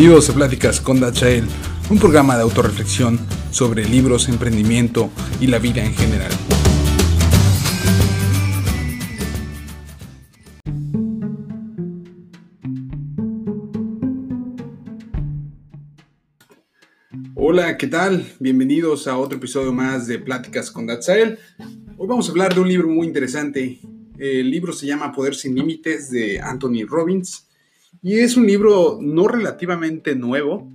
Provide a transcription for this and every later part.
Bienvenidos a Pláticas con Dachael, un programa de autorreflexión sobre libros, emprendimiento y la vida en general. Hola, ¿qué tal? Bienvenidos a otro episodio más de Pláticas con Dachael. Hoy vamos a hablar de un libro muy interesante. El libro se llama Poder sin Límites de Anthony Robbins. Y es un libro no relativamente nuevo,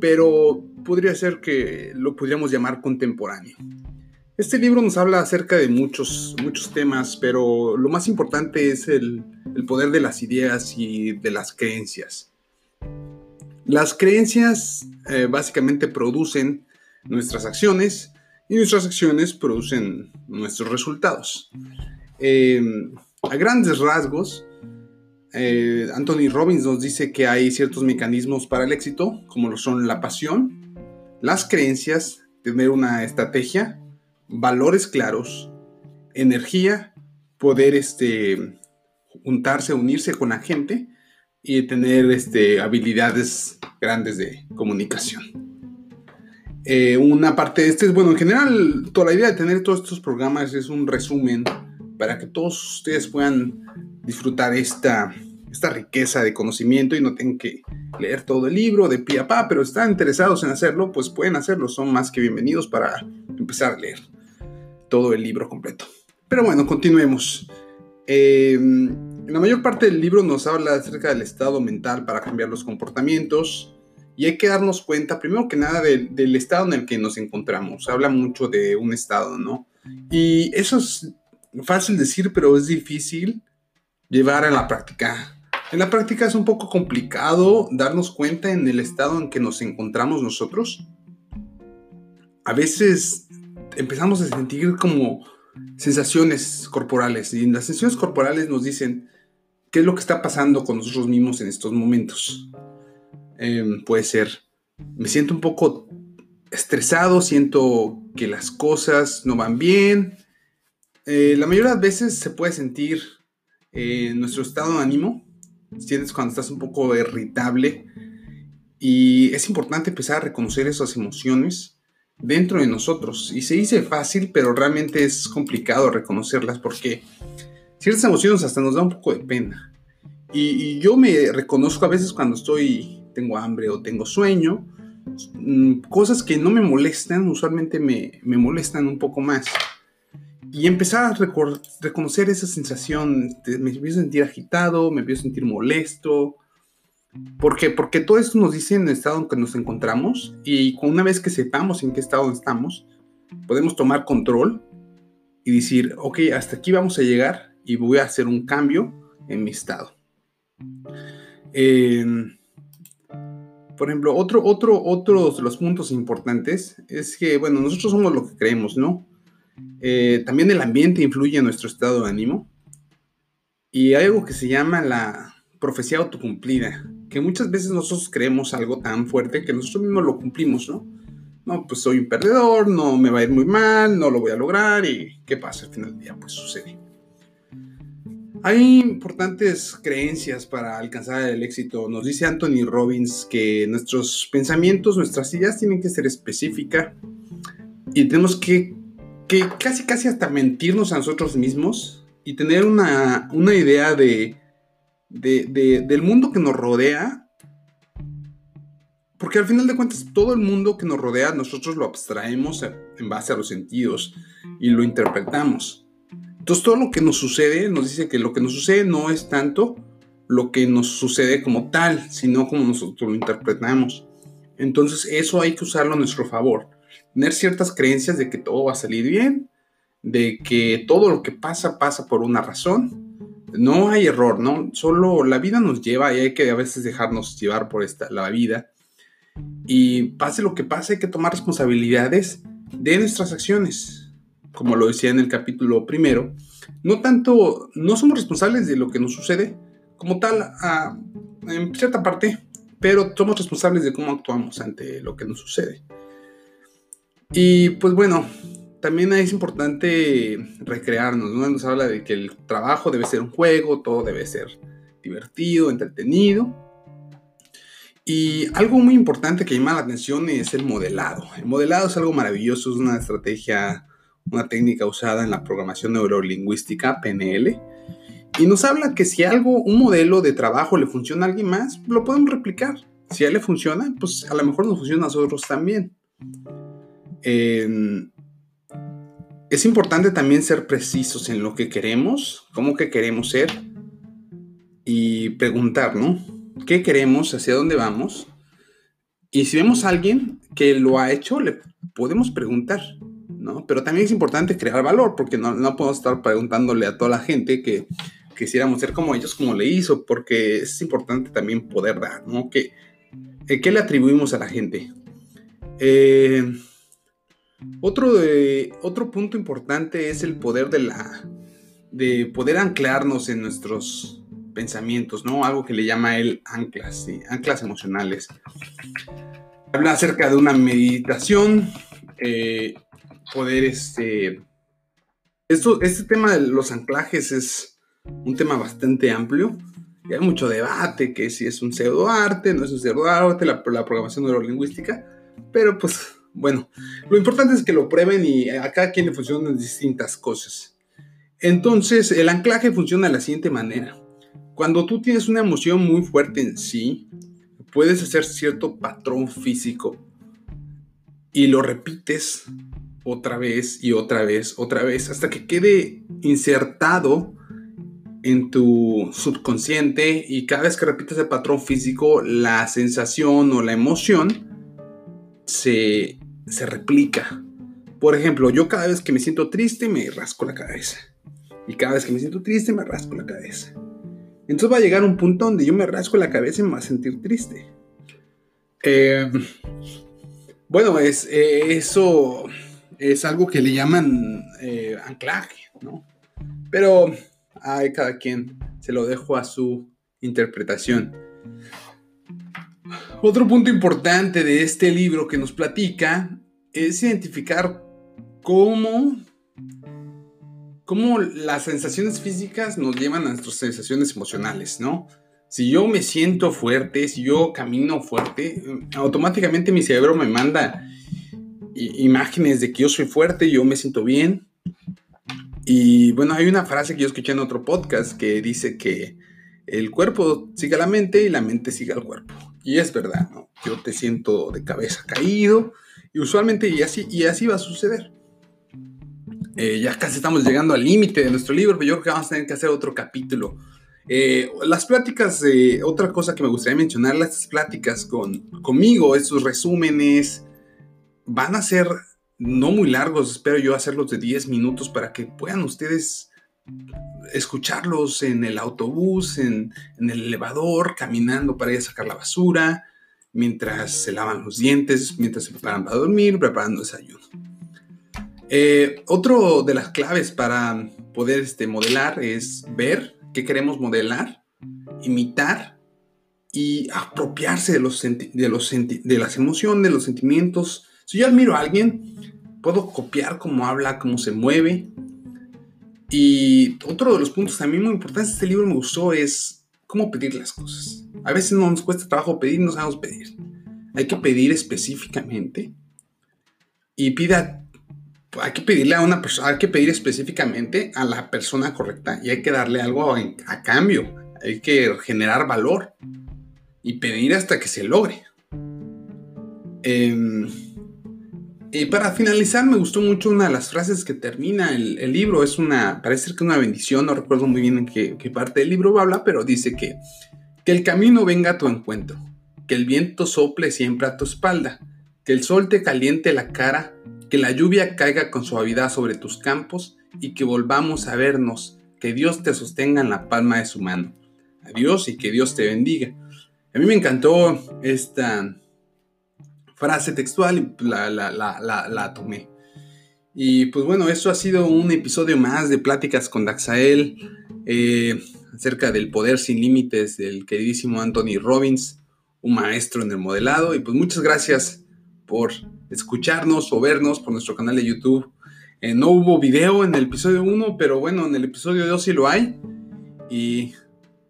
pero podría ser que lo podríamos llamar contemporáneo. Este libro nos habla acerca de muchos, muchos temas, pero lo más importante es el, poder de las ideas y de las creencias. Las creencias eh, básicamente producen nuestras acciones y nuestras acciones producen nuestros resultados. Eh, a grandes rasgos, eh, Anthony Robbins nos dice que hay ciertos mecanismos para el éxito, como lo son la pasión, las creencias, tener una estrategia, valores claros, energía, poder este, juntarse, unirse con la gente y tener este, habilidades grandes de comunicación. Eh, una parte de este es, bueno, en general, toda la idea de tener todos estos programas es un resumen para que todos ustedes puedan disfrutar esta, esta riqueza de conocimiento y no tengan que leer todo el libro de pie a pa, pero están interesados en hacerlo, pues pueden hacerlo, son más que bienvenidos para empezar a leer todo el libro completo. Pero bueno, continuemos. Em, la mayor parte del libro nos habla acerca del estado mental para cambiar los comportamientos y hay que darnos cuenta, primero que nada, del estado en el que nos encontramos. Habla mucho de un estado, ¿no? Y eso es fácil decir, pero es difícil llevar a la práctica. En la práctica es un poco complicado darnos cuenta en el estado en que nos encontramos nosotros. A veces empezamos a sentir como sensaciones corporales y las sensaciones corporales nos dicen qué es lo que está pasando con nosotros mismos en estos momentos. Em, puede ser, me siento un poco estresado, siento que las cosas no van bien. Eh, la mayoría de las veces se puede sentir eh, nuestro estado de ánimo, sientes cuando estás un poco irritable y es importante empezar a reconocer esas emociones dentro de nosotros. Y se dice fácil, pero realmente es complicado reconocerlas porque ciertas emociones hasta nos da un poco de pena. Y, yo me reconozco a veces cuando estoy, tengo hambre o tengo sueño, mm, cosas que no me molestan, usualmente me, me molestan un poco más y empezar a reconocer esa sensación, me empiezo a sentir agitado, me empiezo a sentir molesto. ¿Por qué? Porque todo esto nos dice en el estado en que nos encontramos y una vez que sepamos en qué estado estamos, podemos tomar control y decir, ok, hasta aquí vamos a llegar y voy a hacer un cambio en mi estado. Em, por ejemplo, otro, otro, otro de los puntos importantes es que, bueno, nosotros somos lo que creemos, ¿no? Eh, también el ambiente influye en nuestro estado de ánimo. Y hay algo que se llama la profecía autocumplida, que muchas veces nosotros creemos algo tan fuerte que nosotros mismos lo cumplimos, ¿no? No, pues soy un perdedor, no me va a ir muy mal, no lo voy a lograr y ¿qué pasa al final del día? Pues sucede. Hay importantes creencias para alcanzar el éxito. Nos dice Anthony Robbins que nuestros pensamientos, nuestras ideas tienen que ser específicas y tenemos que que casi casi hasta mentirnos a nosotros mismos y tener una, idea de, del mundo que nos rodea. Porque al final de cuentas todo el mundo que nos rodea nosotros lo abstraemos en base a los sentidos y lo interpretamos. Entonces todo lo que nos sucede nos dice que lo que nos sucede no es tanto lo que nos sucede como tal, sino como nosotros lo interpretamos. Entonces eso hay que usarlo a nuestro favor tener ciertas creencias de que todo va a salir bien, de que todo lo que pasa pasa por una razón. No hay error, ¿no? Solo la vida nos lleva y hay que a veces dejarnos llevar por esta, la vida. Y pase lo que pase, hay que tomar responsabilidades de nuestras acciones. Como lo decía en el capítulo primero, no tanto, no somos responsables de lo que nos sucede como tal en cierta parte, pero somos responsables de cómo actuamos ante lo que nos sucede. Y pues bueno, también es importante recrearnos, ¿no? Nos habla de que el trabajo debe ser un juego, todo debe ser divertido, entretenido. Y algo muy importante que llama la atención es el modelado. El modelado es algo maravilloso, es una estrategia, una técnica usada en la programación neurolingüística, PNL. Y nos habla que si algo, un modelo de trabajo le funciona a alguien más, lo podemos replicar. Si a él le funciona, pues a lo mejor nos funciona a nosotros también. Es importante también ser precisos en lo que queremos, cómo que queremos ser y preguntar, ¿no? ¿Qué queremos? ¿Hacia dónde vamos? Y si vemos a alguien que lo ha hecho, le podemos preguntar, ¿no? Pero también es importante crear valor, porque no, no podemos estar preguntándole a toda la gente que quisiéramos ser como ellos, como le hizo, porque es importante también poder dar, ¿no? ¿Qué, eh, ¿qué le atribuimos a la gente? Eh, otro, de, otro punto importante es el poder de la de poder anclarnos en nuestros pensamientos, ¿no? Algo que le llama él anclas, ¿sí? anclas emocionales. Habla acerca de una meditación, eh, poder, este, esto, este tema de los anclajes es un tema bastante amplio y hay mucho debate que si es un pseudoarte, no es un pseudoarte, la, la programación neurolingüística, pero pues bueno, lo importante es que lo prueben y a cada quien le funcionan distintas cosas. Entonces, el anclaje funciona de la siguiente manera. Cuando tú tienes una emoción muy fuerte en sí, puedes hacer cierto patrón físico y lo repites otra vez y otra vez, otra vez, hasta que quede insertado en tu subconsciente y cada vez que repites el patrón físico, la sensación o la emoción se, se replica. Por ejemplo, yo cada vez que me siento triste me rasco la cabeza. Y cada vez que me siento triste me rasco la cabeza. Entonces va a llegar un punto donde yo me rasco la cabeza y me va a sentir triste. Eh, bueno, es, eh, eso es algo que le llaman eh, anclaje, ¿no? Pero hay cada quien se lo dejo a su interpretación. Otro punto importante de este libro que nos platica es identificar cómo cómo las sensaciones físicas nos llevan a nuestras sensaciones emocionales, ¿no? Si yo me siento fuerte, si yo camino fuerte, automáticamente mi cerebro me manda imágenes de que yo soy fuerte, yo me siento bien. Y bueno, hay una frase que yo escuché en otro podcast que dice que el cuerpo sigue a la mente y la mente sigue al cuerpo. Y es verdad, ¿no? Yo te siento de cabeza caído y usualmente y así, y así va a suceder. Eh, ya casi estamos llegando al límite de nuestro libro, pero yo creo que vamos a tener que hacer otro capítulo. Eh, las pláticas, eh, otra cosa que me gustaría mencionar, las pláticas con, conmigo, estos resúmenes, van a ser no muy largos, espero yo hacerlos de 10 minutos para que puedan ustedes escucharlos en el autobús, en, el elevador, caminando para ir a sacar la basura, mientras se lavan los dientes, mientras se preparan para dormir, preparando desayuno. Eh, otro de las claves para poder este, modelar es ver qué queremos modelar, imitar y apropiarse de, los de, los de las emociones, de los sentimientos. Si yo admiro a alguien, puedo copiar cómo habla, cómo se mueve. Y otro de los puntos también muy importantes de este libro me gustó es cómo pedir las cosas. A veces no nos cuesta trabajo pedir, no sabemos pedir. Hay que pedir específicamente y pida hay que pedirle a una persona, hay que pedir específicamente a la persona correcta y hay que darle algo a, cambio. Hay que generar valor y pedir hasta que se logre. Em, y para finalizar, me gustó mucho una de las frases que termina el, libro. Es una, parece que es una bendición, no recuerdo muy bien en qué, qué parte del libro habla, pero dice que, que el camino venga a tu encuentro, que el viento sople siempre a tu espalda, que el sol te caliente la cara que la lluvia caiga con suavidad sobre tus campos y que volvamos a vernos, que Dios te sostenga en la palma de su mano. Adiós y que Dios te bendiga. A mí me encantó esta frase textual y la, la, tomé. Y pues bueno, eso ha sido un episodio más de Pláticas con Daxael eh, acerca del poder sin límites del queridísimo Anthony Robbins, un maestro en el modelado. Y pues muchas gracias por escucharnos o vernos por nuestro canal de YouTube. Eh, no hubo video en el episodio 1, pero bueno, en el episodio 2 sí lo hay. Y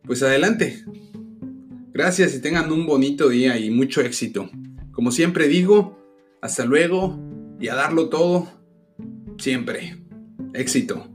pues adelante. Gracias y tengan un bonito día y mucho éxito. Como siempre digo, hasta luego y a darlo todo siempre. Éxito.